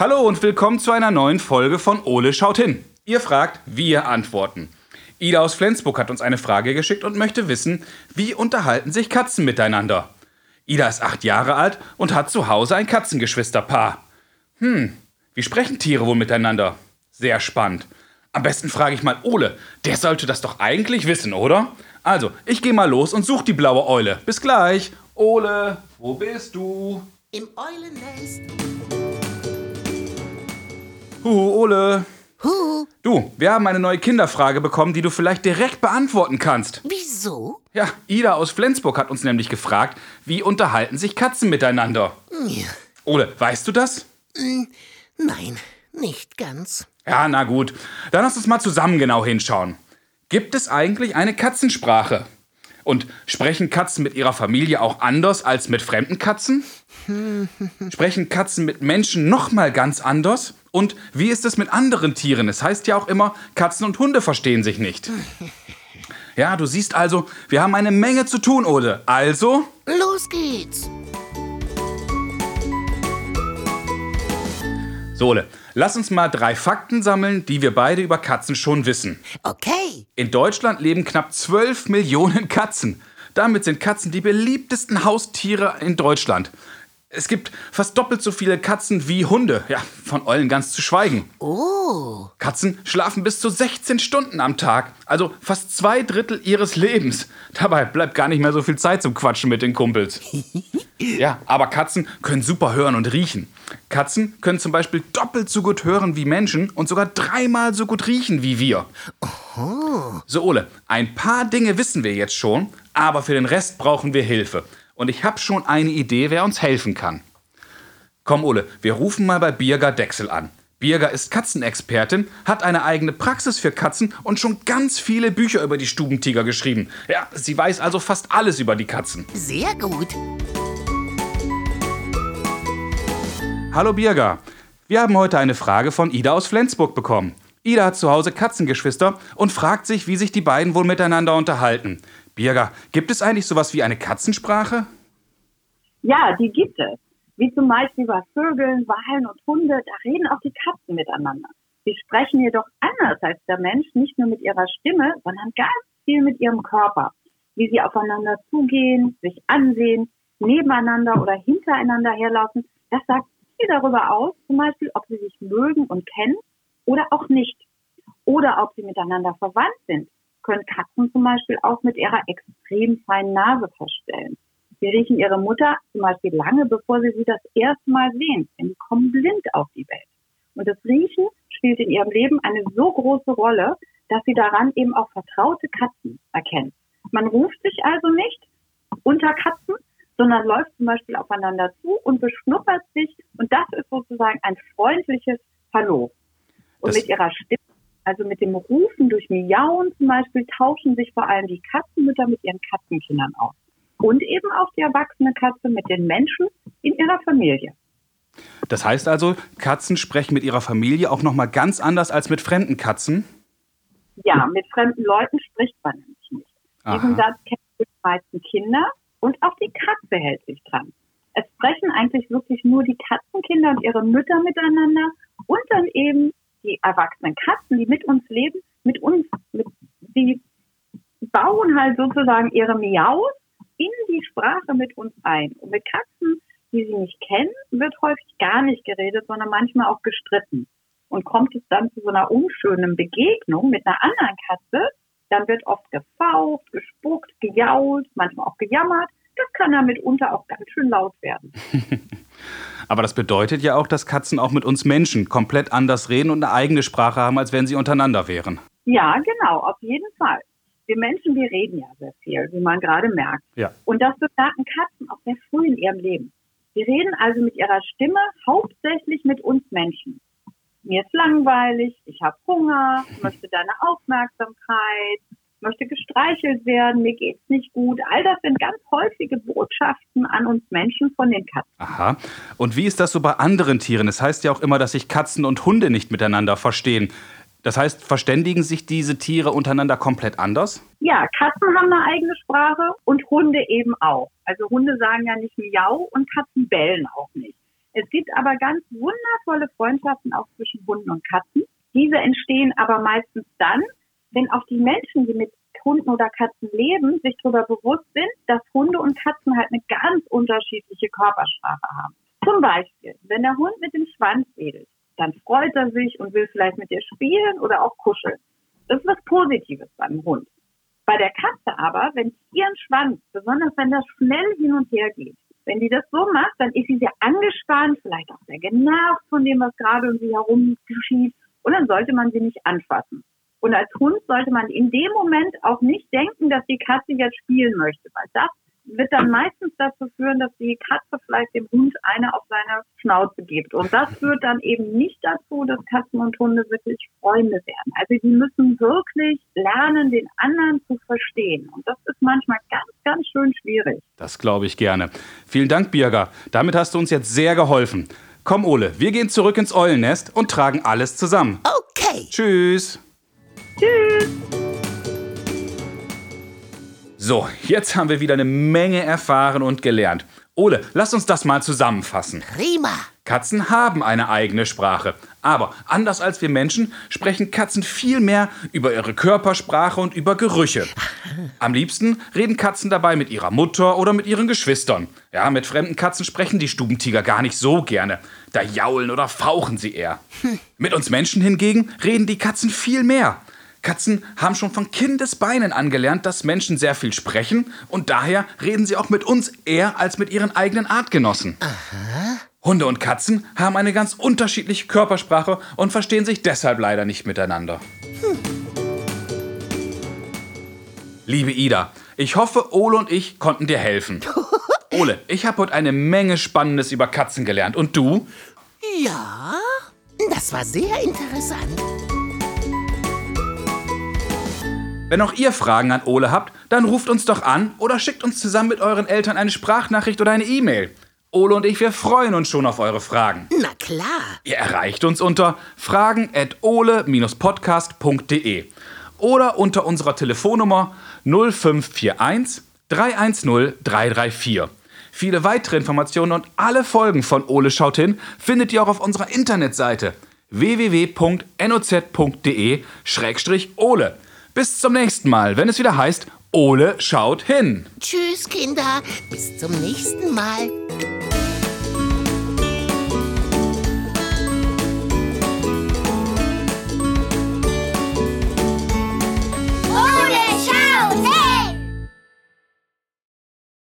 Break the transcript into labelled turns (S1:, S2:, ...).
S1: Hallo und willkommen zu einer neuen Folge von Ole schaut hin. Ihr fragt, wir antworten. Ida aus Flensburg hat uns eine Frage geschickt und möchte wissen, wie unterhalten sich Katzen miteinander? Ida ist acht Jahre alt und hat zu Hause ein Katzengeschwisterpaar. Hm, wie sprechen Tiere wohl miteinander? Sehr spannend. Am besten frage ich mal Ole. Der sollte das doch eigentlich wissen, oder? Also, ich gehe mal los und suche die blaue Eule. Bis gleich. Ole, wo bist du?
S2: Im Eulennest.
S1: Huhu, Ole.
S2: Huh,
S1: Du, wir haben eine neue Kinderfrage bekommen, die du vielleicht direkt beantworten kannst.
S2: wieso?
S1: Ja, Ida aus Flensburg hat uns nämlich gefragt, wie unterhalten sich Katzen miteinander?
S2: Ja,
S1: Ole, weißt du das?
S2: nein, nicht ganz.
S1: Ja, na gut. Dann lass uns mal zusammen genau hinschauen. Gibt es eigentlich eine Katzensprache? Und sprechen Katzen mit ihrer Familie auch anders als mit fremden Katzen? Sprechen Katzen mit Menschen nochmal ganz anders? Und wie ist es mit anderen Tieren? Es heißt ja auch immer, Katzen und Hunde verstehen sich nicht. Ja, du siehst also, wir haben eine Menge zu tun, Ode. Also,
S2: Los geht's.
S1: Sole, lass uns mal drei Fakten sammeln, die wir beide über Katzen schon wissen.
S2: Okay.
S1: In Deutschland leben knapp 12 Millionen Katzen. Damit sind Katzen die beliebtesten Haustiere in Deutschland. Es gibt fast doppelt so viele Katzen wie Hunde. Ja, von Eulen ganz zu schweigen.
S2: Oh,
S1: Katzen schlafen bis zu 16 Stunden am Tag, also fast zwei Drittel ihres Lebens. Dabei bleibt gar nicht mehr so viel Zeit zum Quatschen mit den Kumpels. Ja, aber Katzen können super hören und riechen. Katzen können zum Beispiel doppelt so gut hören wie Menschen und sogar dreimal so gut riechen wie wir. So, Ole, ein paar Dinge wissen wir jetzt schon, aber für den Rest brauchen wir Hilfe. Und ich habe schon eine Idee, wer uns helfen kann. Komm, Ole, wir rufen mal bei Birger Dechsel an. Birger ist Katzenexpertin, hat eine eigene Praxis für Katzen und schon ganz viele Bücher über die Stubentiger geschrieben. Ja, sie weiß also fast alles über die Katzen.
S2: sehr gut.
S1: Hallo Birger, wir haben heute eine Frage von Ida aus Flensburg bekommen. Ida hat zu Hause Katzengeschwister und fragt sich, wie sich die beiden wohl miteinander unterhalten. Birger, gibt es eigentlich sowas wie eine Katzensprache?
S3: Ja, die gibt es. Wie zum Beispiel bei Vögeln, Walen und Hunde, da reden auch die Katzen miteinander. Sie sprechen jedoch anders als der Mensch, nicht nur mit ihrer Stimme, sondern ganz viel mit ihrem Körper. Wie sie aufeinander zugehen, sich ansehen, nebeneinander oder hintereinander herlaufen, das sagt viel darüber aus, zum Beispiel, ob sie sich mögen und kennen oder auch nicht. Oder ob sie miteinander verwandt sind, können Katzen zum Beispiel auch mit ihrer extrem feinen Nase feststellen. Sie riechen ihre Mutter zum Beispiel lange, bevor sie sie das erste Mal sehen, denn sie kommen blind auf die Welt. Und das Riechen spielt in ihrem Leben eine so große Rolle, dass sie daran eben auch vertraute Katzen erkennen. Man ruft sich also nicht unter Katzen, sondern läuft zum Beispiel aufeinander zu und beschnuppert sich. Und das ist sozusagen ein freundliches Hallo. Und
S1: Das-
S3: mit ihrer Stimme, also mit dem Rufen durch Miauen zum Beispiel, tauschen sich vor allem die Katzenmütter mit ihren Katzenkindern aus. Und eben auch die erwachsene Katze mit den Menschen in ihrer Familie.
S1: Das heißt also, Katzen sprechen mit ihrer Familie auch noch mal ganz anders als mit fremden Katzen?
S3: Ja, mit fremden Leuten spricht man nämlich nicht. Diesen. Satz kennen die meisten Kinder und auch die Katze hält sich dran. Es sprechen eigentlich wirklich nur die Katzenkinder und ihre Mütter miteinander und dann eben die erwachsenen Katzen, die mit uns leben, mit uns, mit, die bauen halt sozusagen ihre Miaus in die Sprache mit uns ein. Und mit Katzen, die sie nicht kennen, wird häufig gar nicht geredet, sondern manchmal auch gestritten. Und kommt es dann zu so einer unschönen Begegnung mit einer anderen Katze, dann wird oft gefaucht, gespuckt, gejault, manchmal auch gejammert. Das kann dann mitunter auch ganz schön laut werden.
S1: Aber das bedeutet ja auch, dass Katzen auch mit uns Menschen komplett anders reden und eine eigene Sprache haben, als wenn sie untereinander wären.
S3: Ja, genau, auf jeden Fall. Wir Menschen, wir reden ja sehr viel, wie man gerade merkt.
S1: Ja.
S3: Und das bemerken Katzen auch sehr früh in ihrem Leben. Sie reden also mit ihrer Stimme hauptsächlich mit uns Menschen. Mir ist langweilig, ich habe Hunger, ich möchte deine Aufmerksamkeit, möchte gestreichelt werden, mir geht's nicht gut. All das sind ganz häufige Botschaften an uns Menschen von den Katzen.
S1: Aha. Und wie ist das so bei anderen Tieren? Es heißt ja auch immer, dass sich Katzen und Hunde nicht miteinander verstehen. Das heißt, verständigen sich diese Tiere untereinander komplett anders?
S3: Ja, Katzen haben eine eigene Sprache und Hunde eben auch. Also Hunde sagen ja nicht Miau und Katzen bellen auch nicht. Es gibt aber ganz wundervolle Freundschaften auch zwischen Hunden und Katzen. Diese entstehen aber meistens dann, wenn auch die Menschen, die mit Hunden oder Katzen leben, sich darüber bewusst sind, dass Hunde und Katzen halt eine ganz unterschiedliche Körpersprache haben. Zum Beispiel, wenn der Hund mit dem Schwanz wedelt, dann freut er sich und will vielleicht mit dir spielen oder auch kuscheln. Das ist was Positives beim Hund. Bei der Katze aber, wenn ihren Schwanz, besonders wenn das schnell hin und her geht, wenn die das so macht, dann ist sie sehr angespannt, vielleicht auch sehr genervt von dem, was gerade um sie herum geschieht. Und dann sollte man sie nicht anfassen. Und als Hund sollte man in dem Moment auch nicht denken, dass die Katze jetzt spielen möchte, weil das wird dann meistens dazu führen, dass die Katze vielleicht dem Hund eine auf seine Schnauze gibt. Und das führt dann eben nicht dazu, dass Katzen und Hunde wirklich Freunde werden. Also die müssen wirklich lernen, den anderen zu verstehen. Und das ist manchmal ganz, ganz schön schwierig.
S1: Das glaube ich gerne. Vielen Dank, Birger. Damit hast du uns jetzt sehr geholfen. Komm, Ole, wir gehen zurück ins Eulennest und tragen alles zusammen.
S2: Okay.
S1: Tschüss.
S3: Tschüss!
S1: So, jetzt haben wir wieder eine Menge erfahren und gelernt. Ole, lass uns das mal zusammenfassen.
S2: Prima.
S1: Katzen haben eine eigene Sprache. Aber anders als wir Menschen sprechen Katzen viel mehr über ihre Körpersprache und über Gerüche. Am liebsten reden Katzen dabei mit ihrer Mutter oder mit ihren Geschwistern. Ja, mit fremden Katzen sprechen die Stubentiger gar nicht so gerne. Da jaulen oder fauchen sie eher. Mit uns Menschen hingegen reden die Katzen viel mehr. Katzen haben schon von Kindesbeinen angelernt, dass Menschen sehr viel sprechen und daher reden sie auch mit uns eher als mit ihren eigenen Artgenossen. Hunde und Katzen haben eine ganz unterschiedliche Körpersprache und verstehen sich deshalb leider nicht miteinander. Liebe Ida, ich hoffe, Ole und ich konnten dir helfen. Ole, ich habe heute eine Menge Spannendes über Katzen gelernt. Und du?
S2: Ja, das war sehr interessant.
S1: Wenn auch ihr Fragen an Ole habt, dann ruft uns doch an oder schickt uns zusammen mit euren Eltern eine Sprachnachricht oder eine E-Mail. Ole und ich, wir freuen uns schon auf eure Fragen.
S2: Na klar.
S1: Ihr erreicht uns unter fragen.ole-podcast.de oder unter unserer Telefonnummer 0541 310 334. Viele weitere Informationen und alle Folgen von Ole schaut hin findet ihr auch auf unserer Internetseite www.noz.de-ole. Bis zum nächsten Mal, wenn es wieder heißt Ole schaut hin.
S2: Tschüss, Kinder. Bis zum nächsten Mal.